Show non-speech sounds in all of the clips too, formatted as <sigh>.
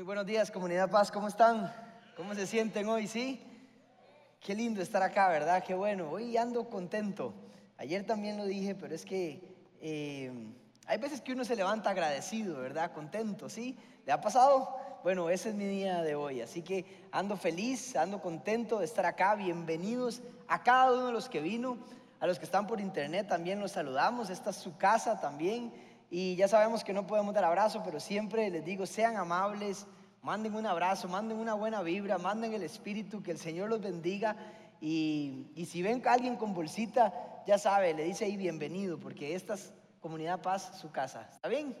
Muy buenos días, comunidad Paz, ¿cómo están? ¿Cómo se sienten hoy? ¿Sí? Qué lindo estar acá, ¿verdad? Qué bueno. Hoy ando contento. Ayer también lo dije, pero es que eh, hay veces que uno se levanta agradecido, ¿verdad? Contento, ¿sí? ¿Le ha pasado? Bueno, ese es mi día de hoy, así que ando feliz, ando contento de estar acá. Bienvenidos a cada uno de los que vino, a los que están por internet también los saludamos. Esta es su casa también. Y ya sabemos que no podemos dar abrazo, pero siempre les digo, sean amables, manden un abrazo, manden una buena vibra, manden el espíritu, que el Señor los bendiga. Y, si ven a alguien con bolsita, ya sabe, le dice ahí bienvenido, porque esta es Comunidad Paz, su casa. ¿Está bien?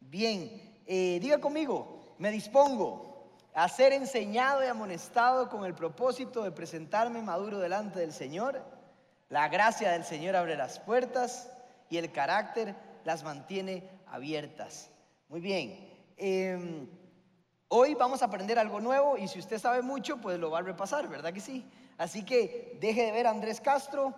Bien, eh, diga conmigo, me dispongo a ser enseñado y amonestado con el propósito de presentarme maduro delante del Señor. La gracia del Señor abre las puertas y el carácter las mantiene abiertas. Muy bien. Em, hoy vamos a aprender algo nuevo y si usted sabe mucho, pues lo va a repasar, ¿verdad que sí? Así que deje de ver a Andrés Castro,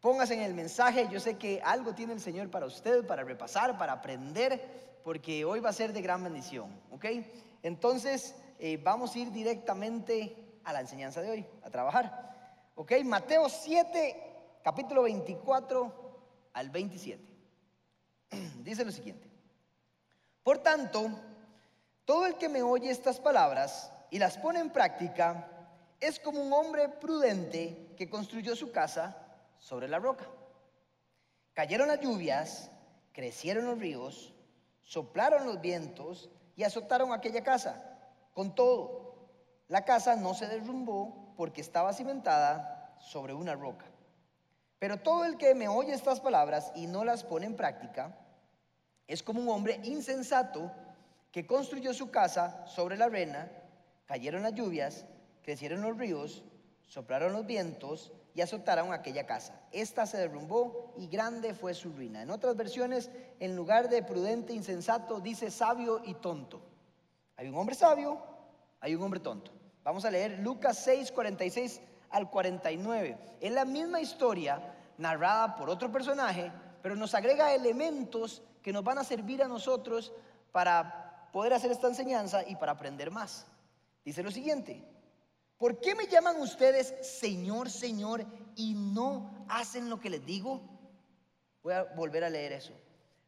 póngase en el mensaje. Yo sé que algo tiene el Señor para usted, para repasar, para aprender, porque hoy va a ser de gran bendición, ¿ok? Entonces, eh, vamos a ir directamente a la enseñanza de hoy, a trabajar. ¿Ok? Mateo 7, capítulo 24 al 27. <clears throat> Dice lo siguiente. Por tanto, todo el que me oye estas palabras y las pone en práctica es como un hombre prudente que construyó su casa sobre la roca. Cayeron las lluvias, crecieron los ríos, soplaron los vientos y azotaron aquella casa. Con todo, la casa no se derrumbó porque estaba cimentada sobre una roca. Pero todo el que me oye estas palabras y no las pone en práctica es como un hombre insensato que construyó su casa sobre la arena, cayeron las lluvias, crecieron los ríos, soplaron los vientos y azotaron aquella casa. Esta se derrumbó y grande fue su ruina. En otras versiones, en lugar de prudente, insensato, dice sabio y tonto. Hay un hombre sabio, hay un hombre tonto. Vamos a leer Lucas 6, 46 al 49. Es la misma historia narrada por otro personaje, pero nos agrega elementos que nos van a servir a nosotros para poder hacer esta enseñanza y para aprender más. Dice lo siguiente, ¿por qué me llaman ustedes Señor, Señor y no hacen lo que les digo? Voy a volver a leer eso.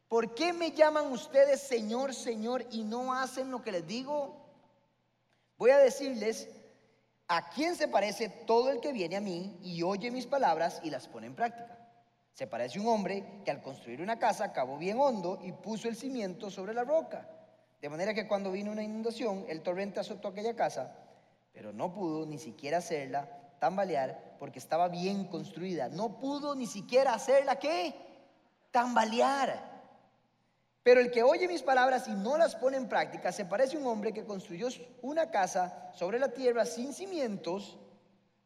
¿Por qué me llaman ustedes Señor, Señor y no hacen lo que les digo? Voy a decirles ¿A quién se parece todo el que viene a mí y oye mis palabras y las pone en práctica? Se parece un hombre que al construir una casa cavó bien hondo y puso el cimiento sobre la roca. De manera que cuando vino una inundación, el torrente azotó aquella casa, pero no pudo ni siquiera hacerla tambalear porque estaba bien construida. No pudo ni siquiera hacerla qué? Tambalear. Pero el que oye mis palabras y no las pone en práctica se parece a un hombre que construyó una casa sobre la tierra sin cimientos.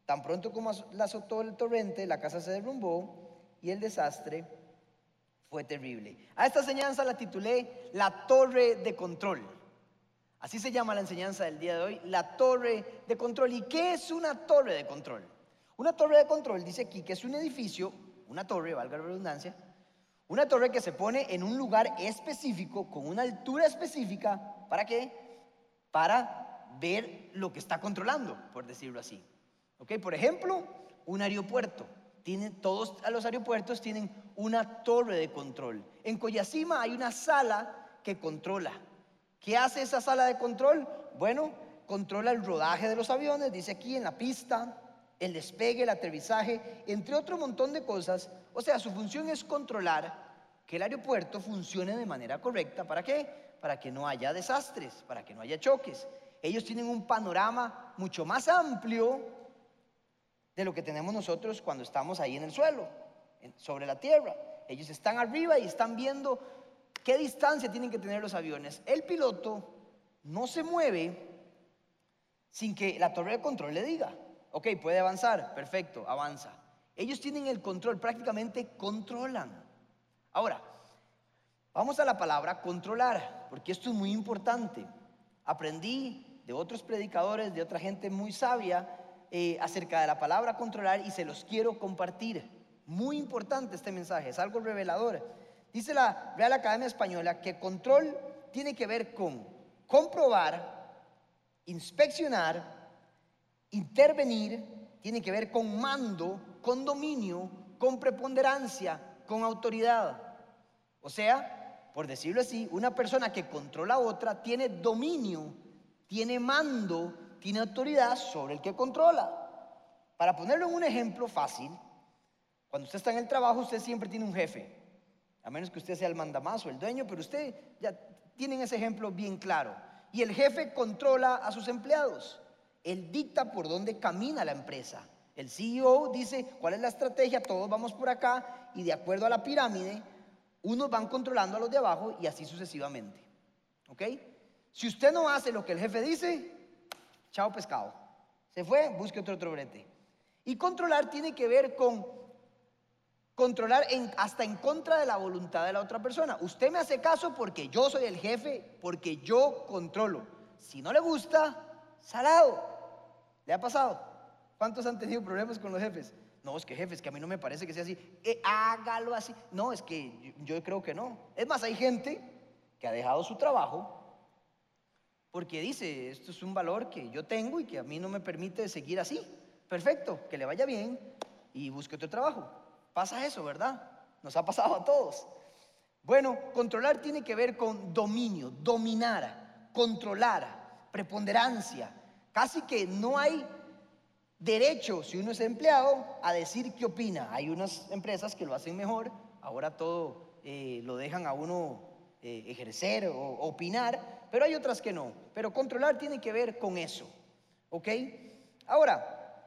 Tan pronto como la azotó el torrente, la casa se derrumbó y el desastre fue terrible. A esta enseñanza la titulé La Torre de Control. Así se llama la enseñanza del día de hoy, la Torre de Control. ¿Y qué es una torre de control? Una torre de control dice aquí que es un edificio, una torre, valga la redundancia, una torre que se pone en un lugar específico, con una altura específica, ¿para qué? Para ver lo que está controlando, por decirlo así. ¿Ok? Por ejemplo, un aeropuerto. Tiene, todos los aeropuertos tienen una torre de control. En Coyacima hay una sala que controla. ¿Qué hace esa sala de control? Bueno, controla el rodaje de los aviones, dice aquí en la pista, el despegue, el aterrizaje, entre otro montón de cosas. O sea, su función es controlar que el aeropuerto funcione de manera correcta. ¿Para qué? Para que no haya desastres, para que no haya choques. Ellos tienen un panorama mucho más amplio de lo que tenemos nosotros cuando estamos ahí en el suelo, sobre la tierra. Ellos están arriba y están viendo qué distancia tienen que tener los aviones. El piloto no se mueve sin que la torre de control le diga. Ok, puede avanzar, perfecto, avanza. Ellos tienen el control, prácticamente controlan. Ahora, vamos a la palabra controlar, porque esto es muy importante. Aprendí de otros predicadores, de otra gente muy sabia, eh, acerca de la palabra controlar y se los quiero compartir. Muy importante este mensaje, es algo revelador. Dice la Real Academia Española que control tiene que ver con comprobar, inspeccionar, intervenir, tiene que ver con mando, con dominio, con preponderancia, con autoridad. O sea, por decirlo así, una persona que controla a otra tiene dominio, tiene mando, tiene autoridad sobre el que controla. Para ponerlo en un ejemplo fácil, cuando usted está en el trabajo, usted siempre tiene un jefe, a menos que usted sea el mandamás o el dueño, pero usted ya tiene ese ejemplo bien claro. Y el jefe controla a sus empleados. Él dicta por dónde camina la empresa. El CEO dice cuál es la estrategia, todos vamos por acá y de acuerdo a la pirámide, unos van controlando a los de abajo y así sucesivamente. ¿Ok? Si usted no hace lo que el jefe dice, chao pescado. Se fue, busque otro, otro brete. Y controlar tiene que ver con controlar hasta en contra de la voluntad de la otra persona. Usted me hace caso porque yo soy el jefe, porque yo controlo. Si no le gusta, salado. ¿Le ha pasado? ¿Cuántos han tenido problemas con los jefes? No, es que jefes, que a mí no me parece que sea así. Eh, hágalo así. No, es que yo, yo creo que no. Es más, hay gente que ha dejado su trabajo porque dice, esto es un valor que yo tengo y que a mí no me permite seguir así. Perfecto, que le vaya bien y busque otro trabajo. Pasa eso, ¿verdad? Nos ha pasado a todos. Bueno, controlar tiene que ver con dominio, dominar, controlar, preponderancia. Casi que no hay derecho, si uno es empleado, a decir qué opina. Hay unas empresas que lo hacen mejor, ahora todo eh, lo dejan a uno eh, ejercer o opinar, pero hay otras que no. Pero controlar tiene que ver con eso, ¿ok? Ahora,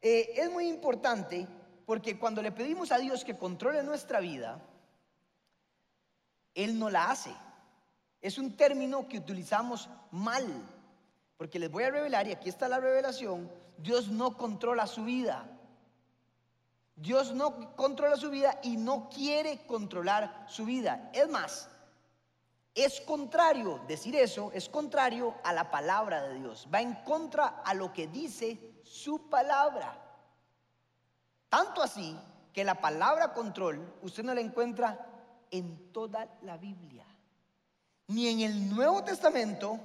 eh, es muy importante porque cuando le pedimos a Dios que controle nuestra vida, Él no la hace. Es un término que utilizamos mal, porque les voy a revelar, y aquí está la revelación, Dios no controla su vida. Dios no controla su vida y no quiere controlar su vida. Es más, es contrario, decir eso es contrario a la palabra de Dios. Va en contra a lo que dice su palabra. Tanto así que la palabra control usted no la encuentra en toda la Biblia. Ni en el Nuevo Testamento,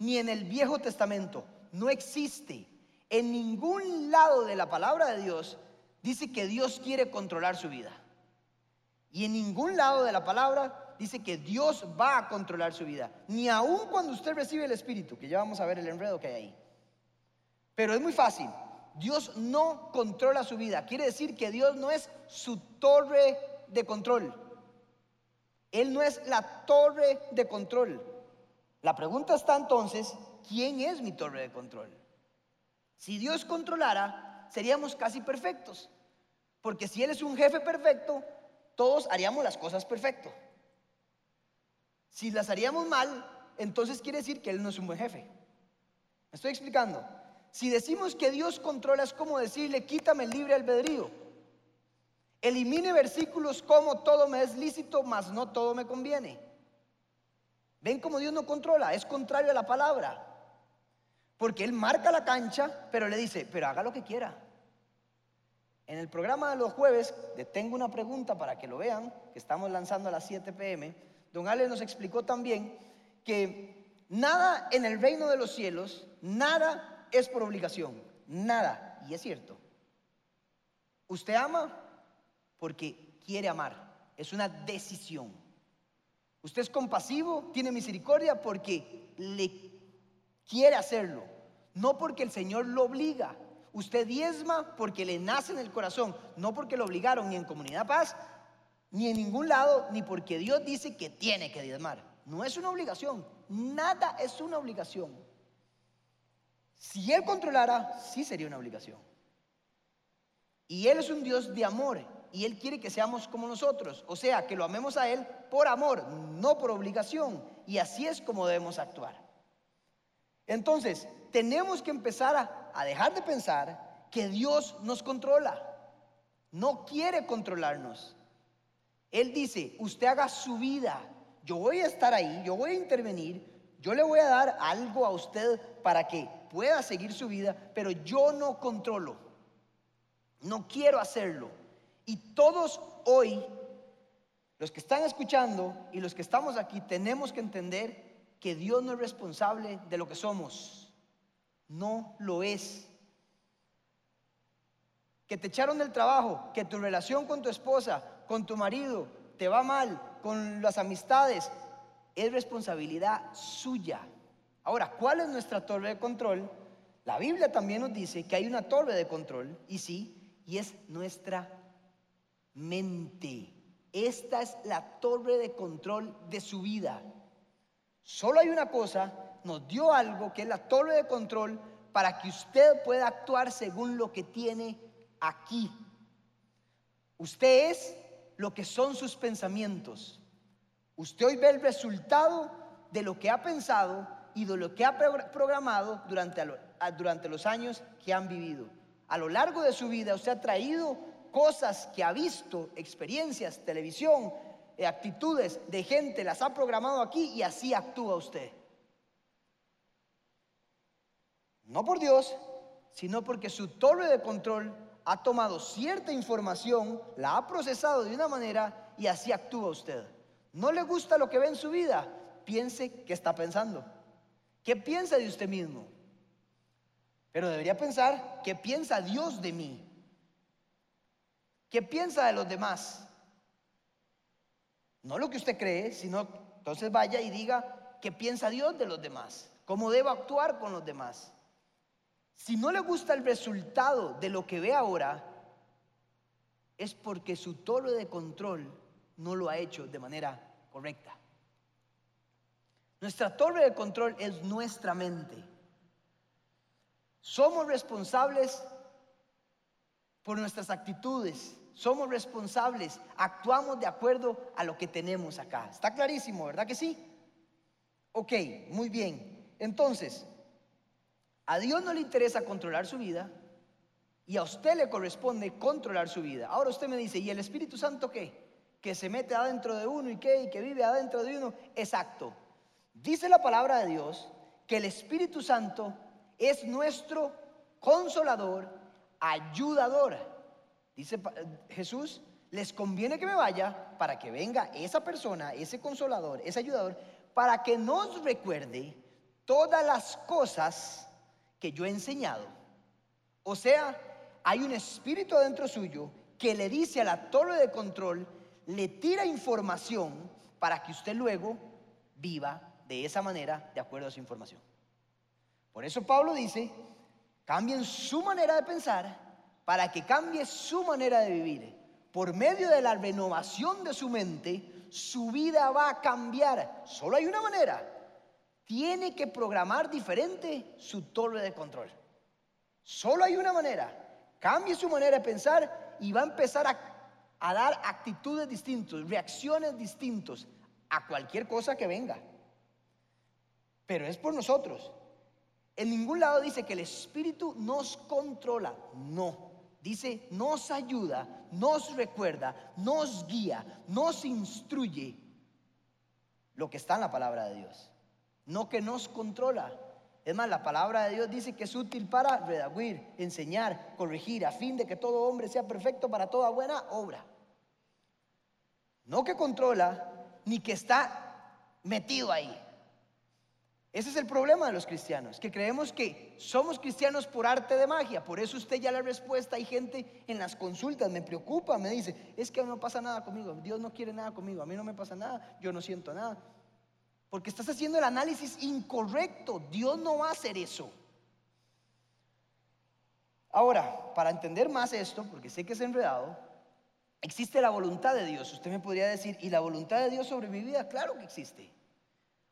ni en el Viejo Testamento. No existe. En ningún lado de la palabra de Dios dice que Dios quiere controlar su vida. Y en ningún lado de la palabra dice que Dios va a controlar su vida. Ni aun cuando usted recibe el Espíritu, que ya vamos a ver el enredo que hay ahí. Pero es muy fácil. Dios no controla su vida. Quiere decir que Dios no es su torre de control. Él no es la torre de control. La pregunta está entonces, ¿quién es mi torre de control? Si Dios controlara, seríamos casi perfectos. Porque si Él es un jefe perfecto, todos haríamos las cosas perfecto. Si las haríamos mal, entonces quiere decir que Él no es un buen jefe. ¿Me estoy explicando? Si decimos que Dios controla es como decirle, quítame el libre albedrío. Elimine versículos como todo me es lícito, mas no todo me conviene. Ven como Dios no controla, es contrario a la palabra. Porque Él marca la cancha, pero le dice, pero haga lo que quiera. En el programa de los jueves, Tengo una pregunta para que lo vean, que estamos lanzando a las 7 pm, don Ale nos explicó también que nada en el reino de los cielos, nada es por obligación, nada. Y es cierto. Usted ama porque quiere amar. Es una decisión. Usted es compasivo, tiene misericordia porque le quiere hacerlo, no porque el Señor lo obliga. Usted diezma porque le nace en el corazón, no porque lo obligaron ni en Comunidad Paz, ni en ningún lado, ni porque Dios dice que tiene que diezmar. No es una obligación, nada es una obligación. Si Él controlara, sí sería una obligación. Y Él es un Dios de amor y Él quiere que seamos como nosotros, o sea, que lo amemos a Él por amor, no por obligación. Y así es como debemos actuar. Entonces, tenemos que empezar a, dejar de pensar que Dios nos controla. No quiere controlarnos. Él dice, usted haga su vida, yo voy a estar ahí, yo voy a intervenir, yo le voy a dar algo a usted para que pueda seguir su vida, pero yo no controlo. No quiero hacerlo. Y todos hoy, los que están escuchando y los que estamos aquí, tenemos que entender que Dios no es responsable de lo que somos. No lo es. Que te echaron del trabajo, que tu relación con tu esposa, con tu marido, te va mal, con las amistades, es responsabilidad suya. Ahora, ¿cuál es nuestra torre de control? La Biblia también nos dice que hay una torre de control, y sí, y es nuestra mente. Esta es la torre de control de su vida. Solo hay una cosa, nos dio algo que es la torre de control para que usted pueda actuar según lo que tiene aquí. Usted es lo que son sus pensamientos. Usted hoy ve el resultado de lo que ha pensado y de lo que ha programado durante, durante los años que han vivido. A lo largo de su vida usted ha traído cosas que ha visto, experiencias, televisión, eh, actitudes de gente, las ha programado aquí y así actúa usted. No por Dios, sino porque su torre de control ha tomado cierta información, la ha procesado de una manera y así actúa usted. ¿No le gusta lo que ve en su vida? Piense qué está pensando. ¿Qué piensa de usted mismo? Pero debería pensar qué piensa Dios de mí. ¿Qué piensa de los demás? No lo que usted cree, sino entonces vaya y diga qué piensa Dios de los demás, cómo debo actuar con los demás. Si no le gusta el resultado de lo que ve ahora, es porque su torre de control no lo ha hecho de manera correcta. Nuestra torre de control es nuestra mente. Somos responsables por nuestras actitudes. Somos responsables. Actuamos de acuerdo a lo que tenemos acá. Está clarísimo, ¿verdad que sí? Ok, muy bien. Entonces, a Dios no le interesa controlar su vida y a usted le corresponde controlar su vida. Ahora usted me dice, ¿y el Espíritu Santo qué? Que se mete adentro de uno y qué, y que vive adentro de uno. Exacto. Dice la palabra de Dios que el Espíritu Santo es nuestro consolador, ayudador. Dice Jesús, les conviene que me vaya para que venga esa persona, ese consolador, ese ayudador, para que nos recuerde todas las cosas que yo he enseñado. O sea, hay un espíritu adentro suyo que le dice a la torre de control, le tira información para que usted luego viva de esa manera de acuerdo a su información. Por eso Pablo dice, cambien su manera de pensar para que cambie su manera de vivir. Por medio de la renovación de su mente, su vida va a cambiar. Solo hay una manera, tiene que programar diferente su torre de control. Solo hay una manera. Cambie su manera de pensar y va a empezar a, dar actitudes distintas, reacciones distintas a cualquier cosa que venga. Pero es por nosotros. En ningún lado dice que el Espíritu nos controla. No. Dice, nos ayuda, nos recuerda, nos guía, nos instruye lo que está en la palabra de Dios no que nos controla. Es más, la palabra de Dios dice que es útil para redaguir, enseñar, corregir, a fin de que todo hombre sea perfecto para toda buena obra. No que controla, ni que está metido ahí. Ese es el problema de los cristianos, que creemos que somos cristianos por arte de magia. Por eso usted ya la respuesta, hay gente en las consultas, me preocupa, me dice, es que no pasa nada conmigo, Dios no quiere nada conmigo, a mí no me pasa nada, yo no siento nada. Porque estás haciendo el análisis incorrecto. Dios no va a hacer eso. Ahora, para entender más esto, porque sé que es enredado, existe la voluntad de Dios. Usted me podría decir, ¿y la voluntad de Dios sobre mi vida? Claro que existe.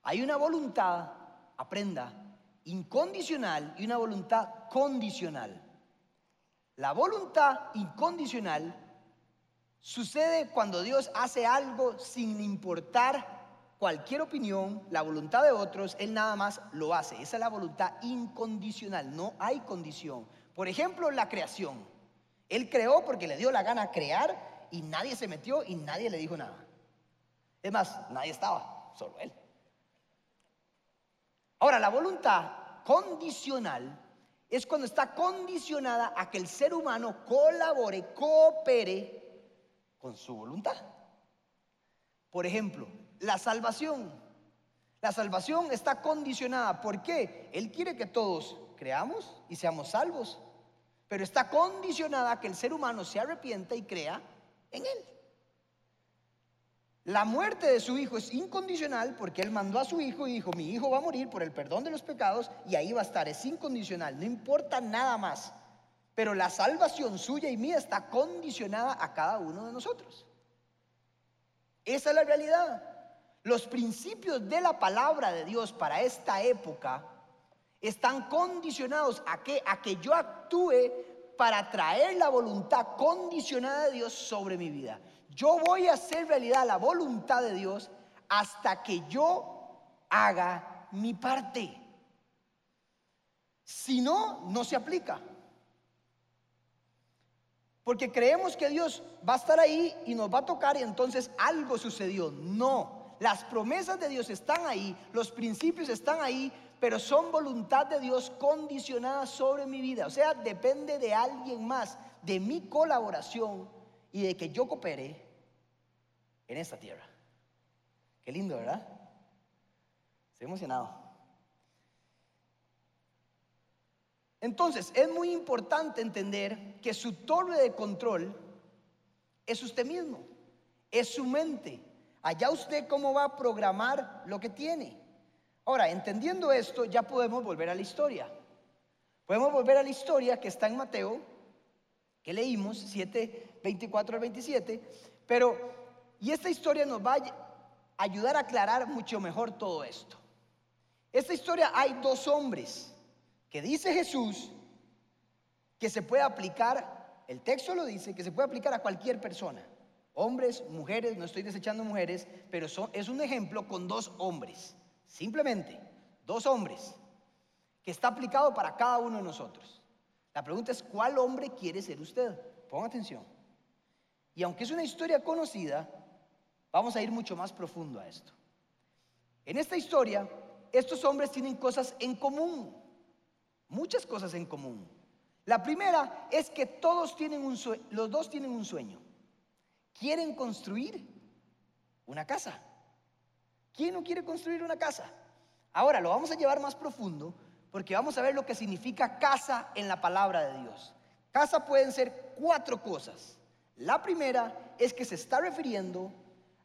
Hay una voluntad, aprenda, incondicional y una voluntad condicional. La voluntad incondicional sucede cuando Dios hace algo sin importar cualquier opinión, la voluntad de otros, Él nada más lo hace. Esa es la voluntad incondicional, no hay condición. Por ejemplo, la creación. Él creó porque le dio la gana crear y nadie se metió y nadie le dijo nada. Es más, nadie estaba, solo Él. Ahora, la voluntad condicional es cuando está condicionada a que el ser humano colabore, coopere con su voluntad. Por ejemplo, la salvación. La salvación está condicionada. ¿Por qué? Él quiere que todos creamos y seamos salvos. Pero está condicionada a que el ser humano se arrepienta y crea en Él. La muerte de su hijo es incondicional porque él mandó a su hijo y dijo, mi hijo va a morir por el perdón de los pecados y ahí va a estar, es incondicional, no importa nada más. Pero la salvación suya y mía está condicionada a cada uno de nosotros. Esa es la realidad. Los principios de la palabra de Dios para esta época están condicionados a que, a que yo actúe para traer la voluntad condicionada de Dios sobre mi vida. Yo voy a hacer realidad la voluntad de Dios hasta que yo haga mi parte. Si no, no se aplica. Porque creemos que Dios va a estar ahí y nos va a tocar y entonces algo sucedió. No, las promesas de Dios están ahí, los principios están ahí, pero son voluntad de Dios condicionada sobre mi vida. O sea, depende de alguien más, de mi colaboración y de que yo coopere en esta tierra. Qué lindo, ¿verdad? Estoy emocionado. Entonces, es muy importante entender que su torre de control es usted mismo, es su mente. Allá usted cómo va a programar lo que tiene. Ahora, entendiendo esto, ya podemos volver a la historia. Podemos volver a la historia que está en Mateo, que leímos, 7, 24 al 27, pero y esta historia nos va a ayudar a aclarar mucho mejor todo esto. Esta historia hay dos hombres que dice Jesús que se puede aplicar, el texto lo dice, que se puede aplicar a cualquier persona. Hombres, mujeres, no estoy desechando mujeres, pero es un ejemplo con dos hombres. Simplemente, dos hombres, que está aplicado para cada uno de nosotros. La pregunta es, ¿cuál hombre quiere ser usted? Ponga atención. Y aunque es una historia conocida, Vamos a ir mucho más profundo a esto. En esta historia, estos hombres tienen cosas en común, muchas cosas en común. La primera es que todos tienen un sueño, los dos tienen un sueño. Quieren construir una casa. ¿Quién no quiere construir una casa? Ahora lo vamos a llevar más profundo porque vamos a ver lo que significa casa en la palabra de Dios. Casa pueden ser cuatro cosas. La primera es que se está refiriendo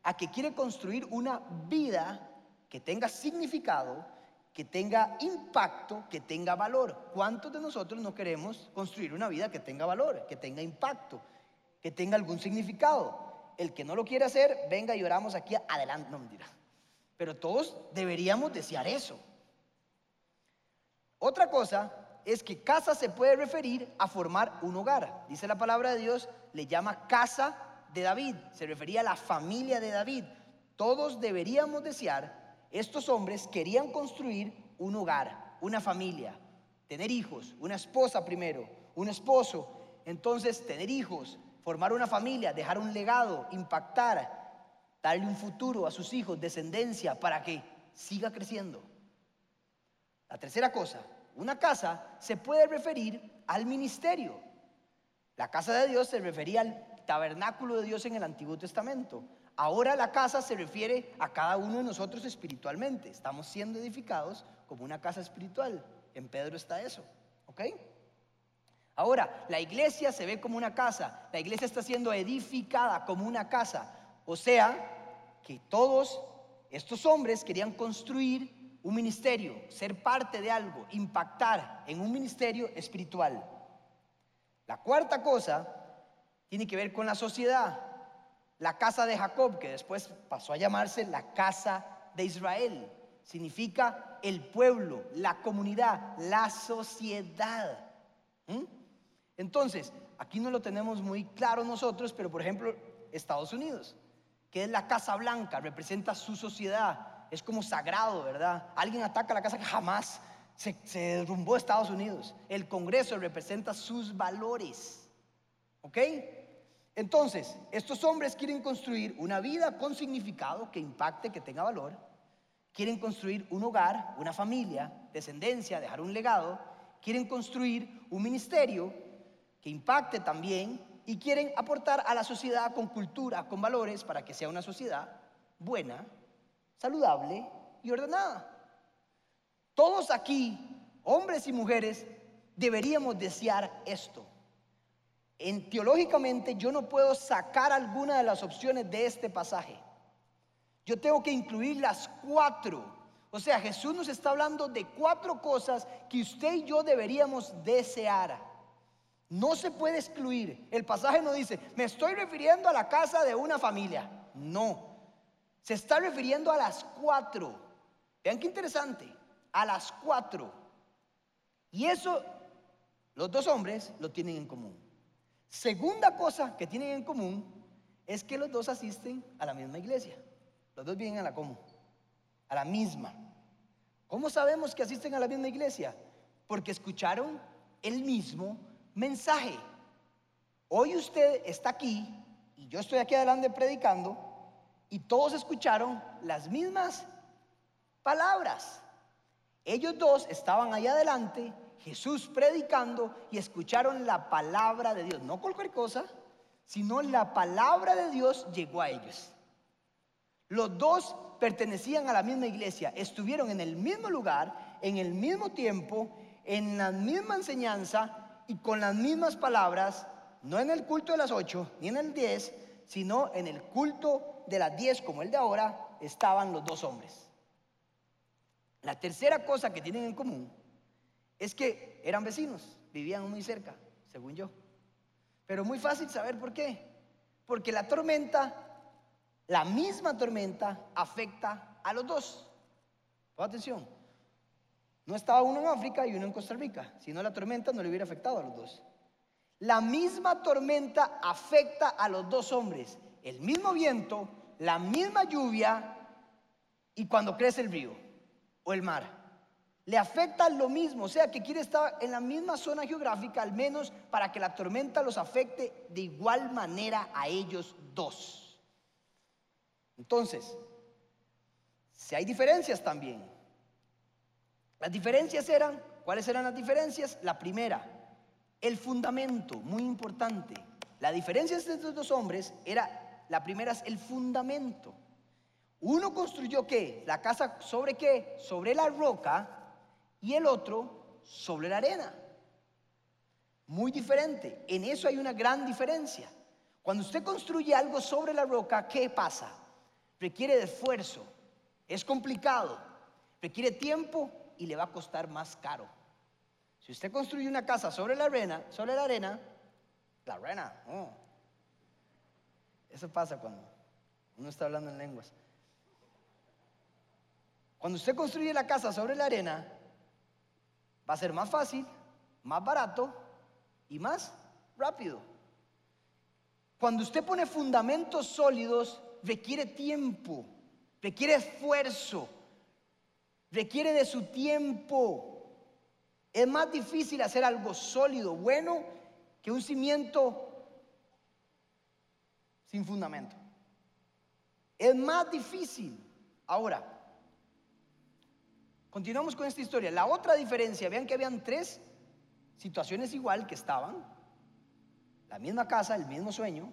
a que quiere construir una vida que tenga significado, que tenga impacto, que tenga valor. ¿Cuántos de nosotros no queremos construir una vida que tenga valor, que tenga impacto, que tenga algún significado? El que no lo quiere hacer, venga y oramos aquí adelante. No mentira. Pero todos deberíamos desear eso. Otra cosa es que casa se puede referir a formar un hogar. Dice la palabra de Dios, le llama casa de David, se refería a la familia de David. Todos deberíamos desear, estos hombres querían construir un hogar, una familia, tener hijos, una esposa primero, un esposo, entonces tener hijos, formar una familia, dejar un legado, impactar, darle un futuro a sus hijos, descendencia, para que siga creciendo. La tercera cosa, una casa se puede referir al ministerio. La casa de Dios se refería al tabernáculo de Dios en el Antiguo Testamento. Ahora la casa se refiere a cada uno de nosotros espiritualmente. Estamos siendo edificados como una casa espiritual. En Pedro está eso. ¿Ok? Ahora, la iglesia se ve como una casa. La iglesia está siendo edificada como una casa. O sea, que todos estos hombres querían construir un ministerio, ser parte de algo, impactar en un ministerio espiritual. La cuarta cosa tiene que ver con la sociedad. La casa de Jacob, que después pasó a llamarse la casa de Israel, significa el pueblo, la comunidad, la sociedad. ¿Mm? Entonces, aquí no lo tenemos muy claro nosotros, pero por ejemplo, Estados Unidos, que es la Casa Blanca, representa su sociedad, es como sagrado, ¿verdad? Alguien ataca la casa que jamás se, se derrumbó Estados Unidos. El Congreso representa sus valores, ¿ok? Entonces, estos hombres quieren construir una vida con significado, que impacte, que tenga valor. Quieren construir un hogar, una familia, descendencia, dejar un legado. Quieren construir un ministerio que impacte también y quieren aportar a la sociedad con cultura, con valores, para que sea una sociedad buena, saludable, y ordenada. Todos aquí, hombres y mujeres, deberíamos desear esto. En, teológicamente yo no puedo sacar alguna de las opciones de este pasaje. Yo tengo que incluir las cuatro. O sea, Jesús nos está hablando de cuatro cosas que usted y yo deberíamos desear. No se puede excluir. El pasaje no dice, me estoy refiriendo a la casa de una familia. No. Se está refiriendo a las cuatro. Vean qué interesante. A las cuatro. Y eso los dos hombres lo tienen en común. Segunda cosa que tienen en común es que los dos asisten a la misma iglesia. Los dos vienen a la común, a la misma. ¿Cómo sabemos que asisten a la misma iglesia? Porque escucharon el mismo mensaje. Hoy usted está aquí y yo estoy aquí adelante predicando y todos escucharon las mismas palabras. Ellos dos estaban ahí adelante, Jesús predicando y escucharon la palabra de Dios. No cualquier cosa, sino la palabra de Dios llegó a ellos. Los dos pertenecían a la misma iglesia, estuvieron en el mismo lugar, en el mismo tiempo, en la misma enseñanza y con las mismas palabras, no en el culto de las ocho ni en el diez, sino en el culto de las diez como el de ahora, estaban los dos hombres. La tercera cosa que tienen en común es que eran vecinos, vivían muy cerca, según yo. Pero muy fácil saber por qué. Porque la tormenta, la misma tormenta, afecta a los dos. Pon atención. No estaba uno en África y uno en Costa Rica, si no la tormenta no le hubiera afectado a los dos. La misma tormenta afecta a los dos hombres. El mismo viento, la misma lluvia y cuando crece el río o el mar. Le afecta lo mismo, o sea que quiere estar en la misma zona geográfica, al menos para que la tormenta los afecte de igual manera a ellos dos. Entonces, si hay diferencias también. Las diferencias eran, ¿cuáles eran las diferencias? La primera, el fundamento, muy importante. La diferencia entre estos dos hombres era, la primera es el fundamento. Uno construyó qué? La casa sobre qué? Sobre la roca y el otro sobre la arena. Muy diferente. En eso hay una gran diferencia. Cuando usted construye algo sobre la roca, ¿qué pasa? Requiere esfuerzo, es complicado, requiere tiempo y le va a costar más caro. Si usted construye una casa sobre la arena, sobre la arena, la arena, oh. eso pasa cuando uno está hablando en lenguas. Cuando usted construye la casa sobre la arena, va a ser más fácil, más barato y más rápido. Cuando usted pone fundamentos sólidos, requiere tiempo, requiere esfuerzo, requiere de su tiempo. Es más difícil hacer algo sólido, bueno, que un cimiento sin fundamento. Es más difícil. Ahora, Continuamos con esta historia. La otra diferencia, vean que habían tres situaciones igual que estaban. La misma casa, el mismo sueño,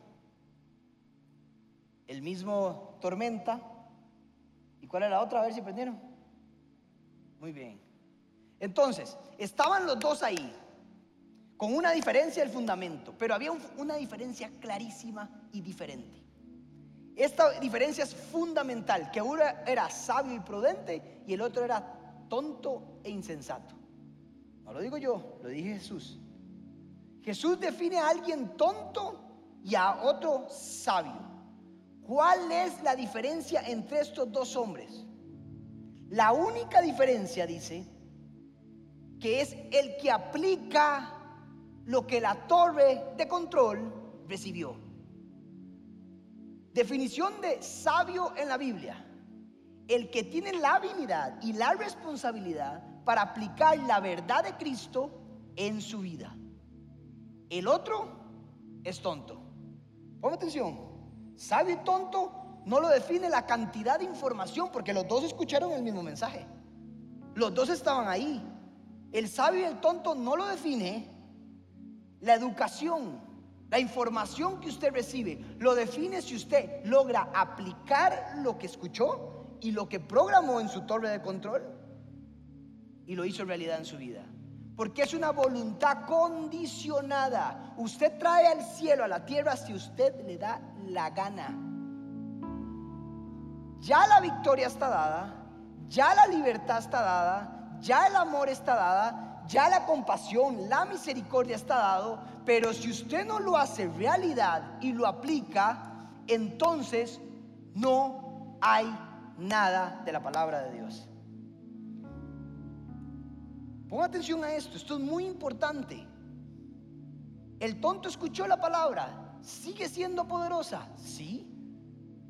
el mismo tormenta. ¿Y cuál era la otra? A ver si prendieron. Muy bien. Entonces, estaban los dos ahí, con una diferencia del fundamento, pero había una diferencia clarísima y diferente. Esta diferencia es fundamental, que uno era sabio y prudente y el otro era tonto e insensato. No lo digo yo, lo dije Jesús. Jesús define a alguien tonto y a otro sabio. ¿Cuál es la diferencia entre estos dos hombres? La única diferencia, dice, que es el que aplica lo que la torre de control recibió. Definición de sabio en la Biblia el que tiene la habilidad y la responsabilidad para aplicar la verdad de Cristo en su vida. El otro es tonto. Ponme atención. Sabio y tonto no lo define la cantidad de información porque los dos escucharon el mismo mensaje. Los dos estaban ahí. El sabio y el tonto no lo define la educación, la información que usted recibe. Lo define si usted logra aplicar lo que escuchó y lo que programó en su torre de control y lo hizo realidad en su vida. Porque es una voluntad condicionada. Usted trae al cielo, a la tierra, si usted le da la gana. Ya la victoria está dada, ya la libertad está dada, ya el amor está dada, ya la compasión, la misericordia está dado, pero si usted no lo hace realidad y lo aplica, entonces no hay nada de la palabra de Dios. Ponga atención a esto, esto es muy importante. El tonto escuchó la palabra, sigue siendo poderosa, sí.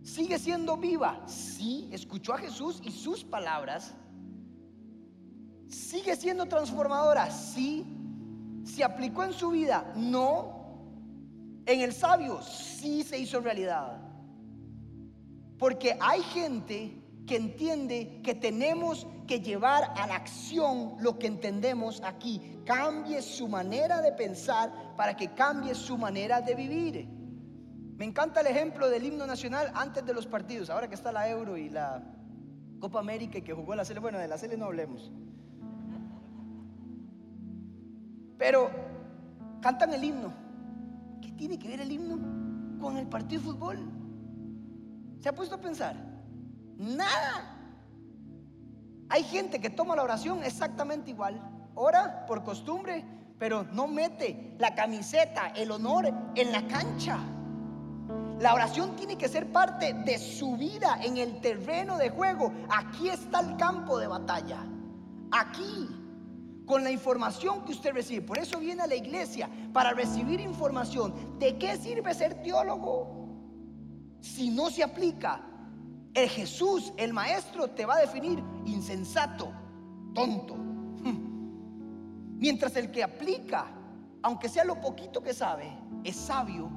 Sigue siendo viva, sí. Escuchó a Jesús y sus palabras. Sigue siendo transformadora, sí. Se aplicó en su vida, no. En el sabio, sí se hizo realidad. Porque hay gente que entiende que tenemos que llevar a la acción lo que entendemos aquí. Cambie su manera de pensar para que cambie su manera de vivir. Me encanta el ejemplo del himno nacional antes de los partidos, ahora que está la Euro y la Copa América y que jugó la Sele. Bueno, de la Sele no hablemos. Pero cantan el himno. ¿Qué tiene que ver el himno con el partido de fútbol? ¿Se ha puesto a pensar? Nada. Hay gente que toma la oración exactamente igual. Ora por costumbre, pero no mete la camiseta, el honor en la cancha. La oración tiene que ser parte de su vida en el terreno de juego. Aquí está el campo de batalla. Aquí, con la información que usted recibe. Por eso viene a la iglesia, para recibir información. ¿De qué sirve ser teólogo? Si no se aplica, el Jesús, el maestro, te va a definir insensato, tonto. Mientras el que aplica, aunque sea lo poquito que sabe, es sabio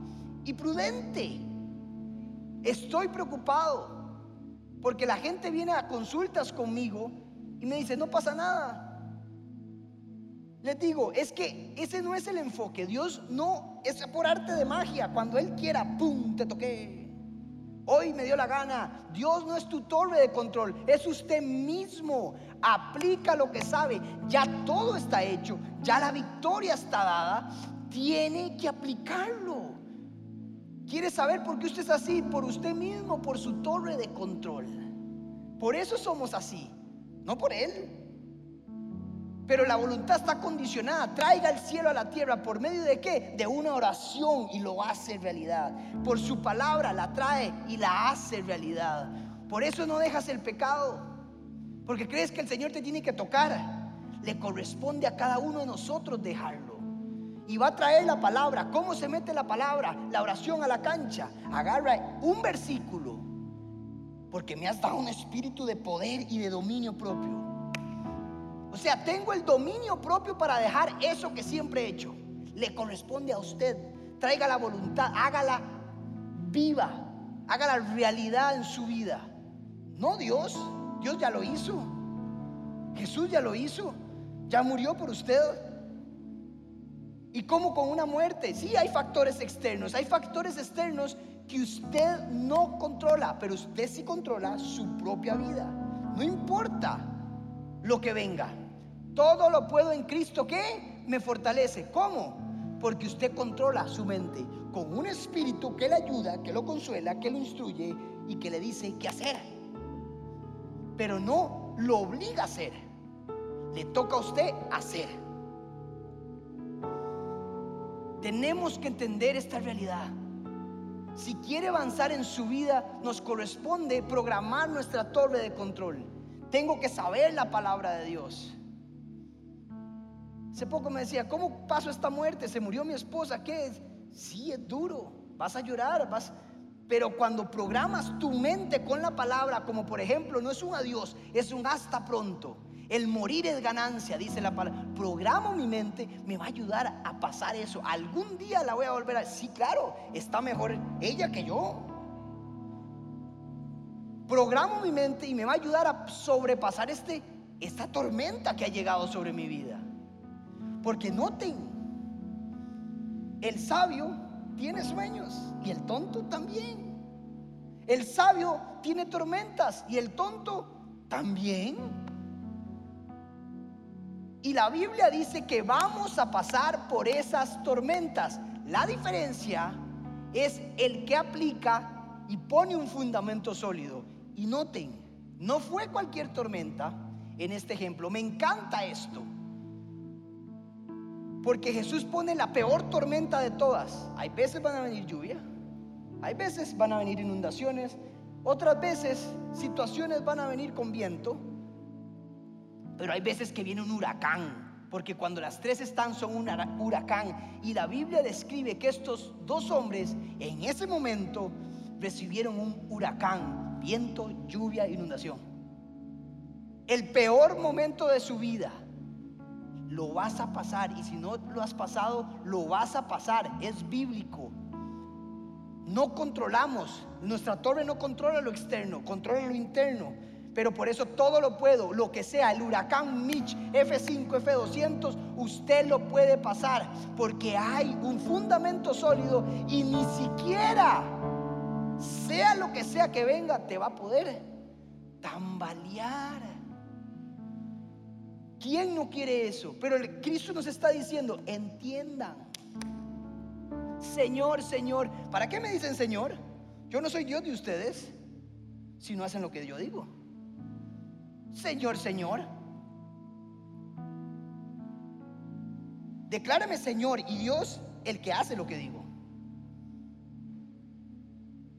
y prudente. Estoy preocupado porque la gente viene a consultas conmigo y me dice, no pasa nada. Les digo, es que ese no es el enfoque. Dios no es por arte de magia. Cuando Él quiera, ¡pum!, te toqué. Hoy me dio la gana. Dios no es tu torre de control, es usted mismo. Aplica lo que sabe. Ya todo está hecho, ya la victoria está dada. Tiene que aplicarlo. ¿Quiere saber por qué usted es así? Por usted mismo, por su torre de control. Por eso somos así, no por Él. Pero la voluntad está condicionada. Traiga el cielo a la tierra. ¿Por medio de qué? De una oración y lo hace realidad. Por su palabra la trae y la hace realidad. Por eso no dejas el pecado. Porque crees que el Señor te tiene que tocar. Le corresponde a cada uno de nosotros dejarlo y va a traer la palabra. ¿Cómo se mete la palabra? La oración a la cancha. Agarra un versículo, porque me has dado un espíritu de poder y de dominio propio. O sea, tengo el dominio propio para dejar eso que siempre he hecho. Le corresponde a usted. Traiga la voluntad, hágala viva, hágala realidad en su vida. No Dios, Dios ya lo hizo. Jesús ya lo hizo. Ya murió por usted. ¿Y cómo con una muerte? Sí, hay factores externos, hay factores externos que usted no controla, pero usted sí controla su propia vida. No importa lo que venga. Todo lo puedo en Cristo que me fortalece. ¿Cómo? Porque usted controla su mente con un espíritu que le ayuda, que lo consuela, que lo instruye y que le dice qué hacer. Pero no lo obliga a hacer. Le toca a usted hacer. Tenemos que entender esta realidad. Si quiere avanzar en su vida, nos corresponde programar nuestra torre de control. Tengo que saber la palabra de Dios. Hace poco me decía, ¿cómo paso esta muerte? Se murió mi esposa, ¿qué es? Sí, es duro, vas a llorar, vas... Pero cuando programas tu mente con la palabra, como por ejemplo, no es un adiós, es un hasta pronto. El morir es ganancia, dice la palabra. Programo mi mente, me va a ayudar a pasar eso. Algún día la voy a volver a... Sí, claro, está mejor ella que yo. Programo mi mente y me va a ayudar a sobrepasar este, esta tormenta que ha llegado sobre mi vida. Porque noten, el sabio tiene sueños y el tonto también. El sabio tiene tormentas y el tonto también. Y la Biblia dice que vamos a pasar por esas tormentas. La diferencia es el que aplica y pone un fundamento sólido. Y noten, no fue cualquier tormenta en este ejemplo. Me encanta esto. Porque Jesús pone la peor tormenta de todas. Hay veces van a venir lluvia, hay veces van a venir inundaciones, otras veces situaciones van a venir con viento, pero hay veces que viene un huracán, porque cuando las tres están son un huracán. Y la Biblia describe que estos dos hombres en ese momento recibieron un huracán, viento, lluvia, inundación. El peor momento de su vida lo vas a pasar y si no lo has pasado, lo vas a pasar. Es bíblico. No controlamos, nuestra torre no controla lo externo, controla lo interno. Pero por eso todo lo puedo, lo que sea, el huracán Mitch, F5, F200, usted lo puede pasar porque hay un fundamento sólido y ni siquiera, sea lo que sea que venga, te va a poder tambalear. ¿Quién no quiere eso? Pero Cristo nos está diciendo, entiendan. Señor, Señor, ¿para qué me dicen Señor? Yo no soy Dios de ustedes si no hacen lo que yo digo. Señor, Señor. Declárame Señor y Dios el que hace lo que digo.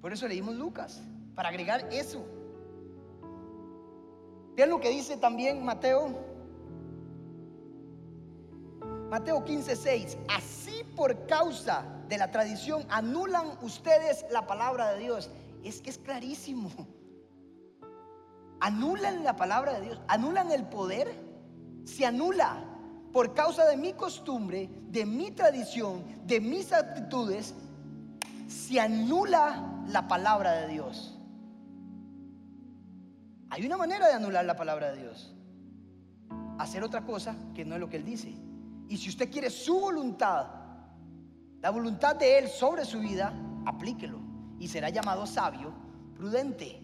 Por eso leímos Lucas, para agregar eso. Vean lo que dice también Mateo Mateo 15, 6. Así por causa de la tradición anulan ustedes la palabra de Dios. Es que es clarísimo. Anulan la palabra de Dios, anulan el poder. Se anula por causa de mi costumbre, de mi tradición, de mis actitudes. Se anula la palabra de Dios. Hay una manera de anular la palabra de Dios. Hacer otra cosa que no es lo que Él dice. Y si usted quiere su voluntad, la voluntad de Él sobre su vida, aplíquelo. Y será llamado sabio, prudente.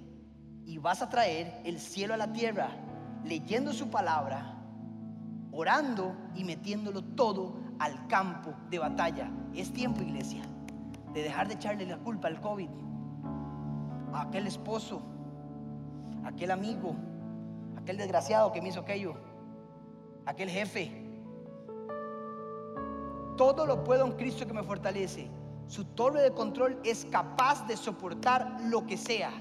Y vas a traer el cielo a la tierra, leyendo su palabra, orando y metiéndolo todo al campo de batalla. Es tiempo, iglesia, de dejar de echarle la culpa al COVID, a aquel esposo, a aquel amigo, a aquel desgraciado que me hizo aquello, a aquel jefe, todo lo puedo en Cristo que me fortalece. Su torre de control es capaz de soportar lo que sea,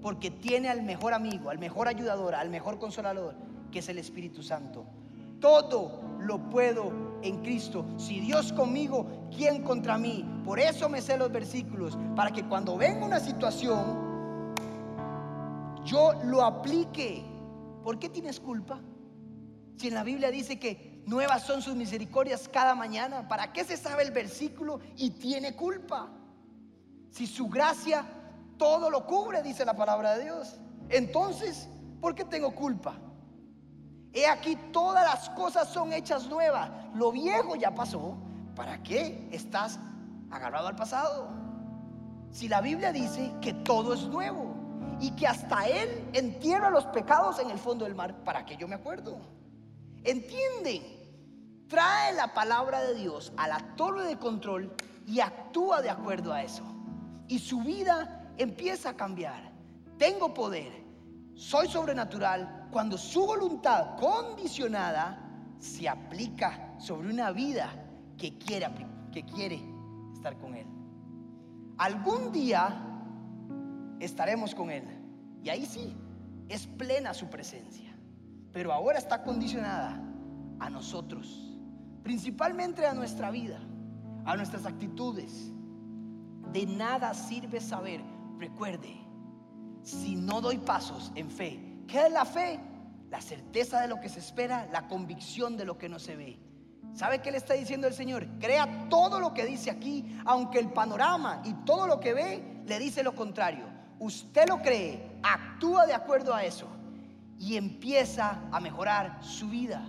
porque tiene al mejor amigo, al mejor ayudador, al mejor consolador, que es el Espíritu Santo. Todo lo puedo en Cristo. Si Dios conmigo, ¿quién contra mí? Por eso me sé los versículos, para que cuando venga una situación, yo lo aplique. ¿Por qué tienes culpa? Si en la Biblia dice que Nuevas son sus misericordias cada mañana. ¿Para qué se sabe el versículo y tiene culpa? Si su gracia todo lo cubre, dice la palabra de Dios. Entonces, ¿por qué tengo culpa? He aquí todas las cosas son hechas nuevas. Lo viejo ya pasó. ¿Para qué estás agarrado al pasado? Si la Biblia dice que todo es nuevo y que hasta Él entierra los pecados en el fondo del mar, ¿para qué yo me acuerdo? Entienden, trae la palabra de Dios a la torre de control y actúa de acuerdo a eso. Y su vida empieza a cambiar. Tengo poder, soy sobrenatural cuando su voluntad condicionada se aplica sobre una vida que quiere, que quiere estar con Él. Algún día estaremos con Él. Y ahí sí, es plena su presencia pero ahora está condicionada a nosotros, principalmente a nuestra vida, a nuestras actitudes. De nada sirve saber, recuerde, si no doy pasos en fe, ¿qué es la fe? La certeza de lo que se espera, la convicción de lo que no se ve. ¿Sabe qué le está diciendo el Señor? Crea todo lo que dice aquí, aunque el panorama y todo lo que ve le dice lo contrario. Usted lo cree, actúa de acuerdo a eso y empieza a mejorar su vida,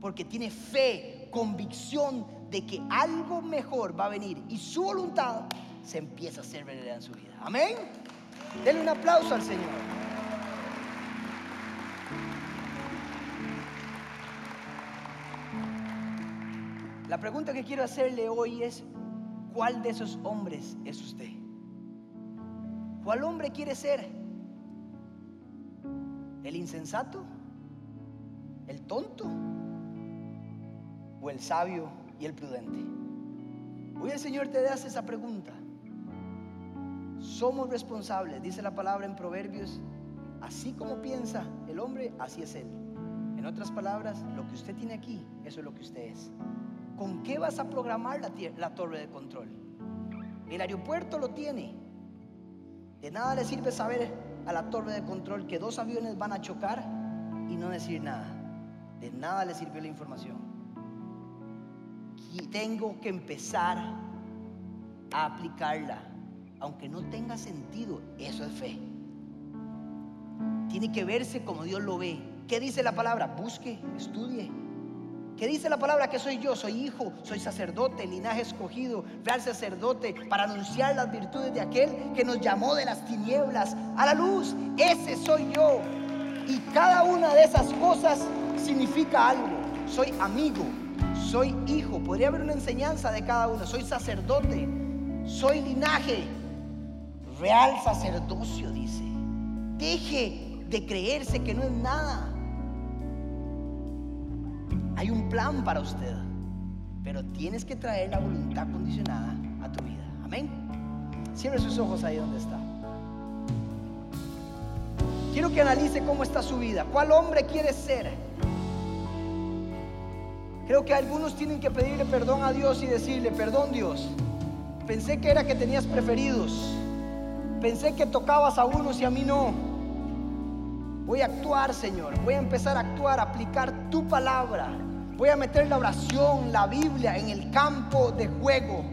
porque tiene fe, convicción de que algo mejor va a venir y su voluntad se empieza a hacer realidad en su vida. Amén. Denle un aplauso al Señor. La pregunta que quiero hacerle hoy es, ¿cuál de esos hombres es usted? ¿Cuál hombre quiere ser? ¿El insensato? ¿El tonto? ¿O el sabio y el prudente? Hoy el Señor te hace esa pregunta. Somos responsables, dice la palabra en Proverbios, así como piensa el hombre, así es él. En otras palabras, lo que usted tiene aquí, eso es lo que usted es. ¿Con qué vas a programar la, la torre de control? El aeropuerto lo tiene. De nada le sirve saber a la torre de control que dos aviones van a chocar y no decir nada. De nada le sirvió la información. Y tengo que empezar a aplicarla, aunque no tenga sentido. Eso es fe. Tiene que verse como Dios lo ve. ¿Qué dice la palabra? Busque, estudie ¿Qué dice la palabra que soy yo? Soy hijo, soy sacerdote, linaje escogido, real sacerdote, para anunciar las virtudes de aquel que nos llamó de las tinieblas a la luz. Ese soy yo. Y cada una de esas cosas significa algo. Soy amigo, soy hijo. Podría haber una enseñanza de cada uno. Soy sacerdote, soy linaje, real sacerdocio, dice. Deje de creerse que no es nada. Hay un plan para usted, pero tienes que traer la voluntad condicionada a tu vida. Amén. Cierre sus ojos ahí donde está. Quiero que analice cómo está su vida. ¿Cuál hombre quiere ser? Creo que algunos tienen que pedirle perdón a Dios y decirle, perdón Dios, pensé que era que tenías preferidos, pensé que tocabas a unos y a mí no. Voy a actuar, Señor, voy a empezar a actuar, a aplicar tu palabra Voy a meter la oración, la Biblia en el campo de juego.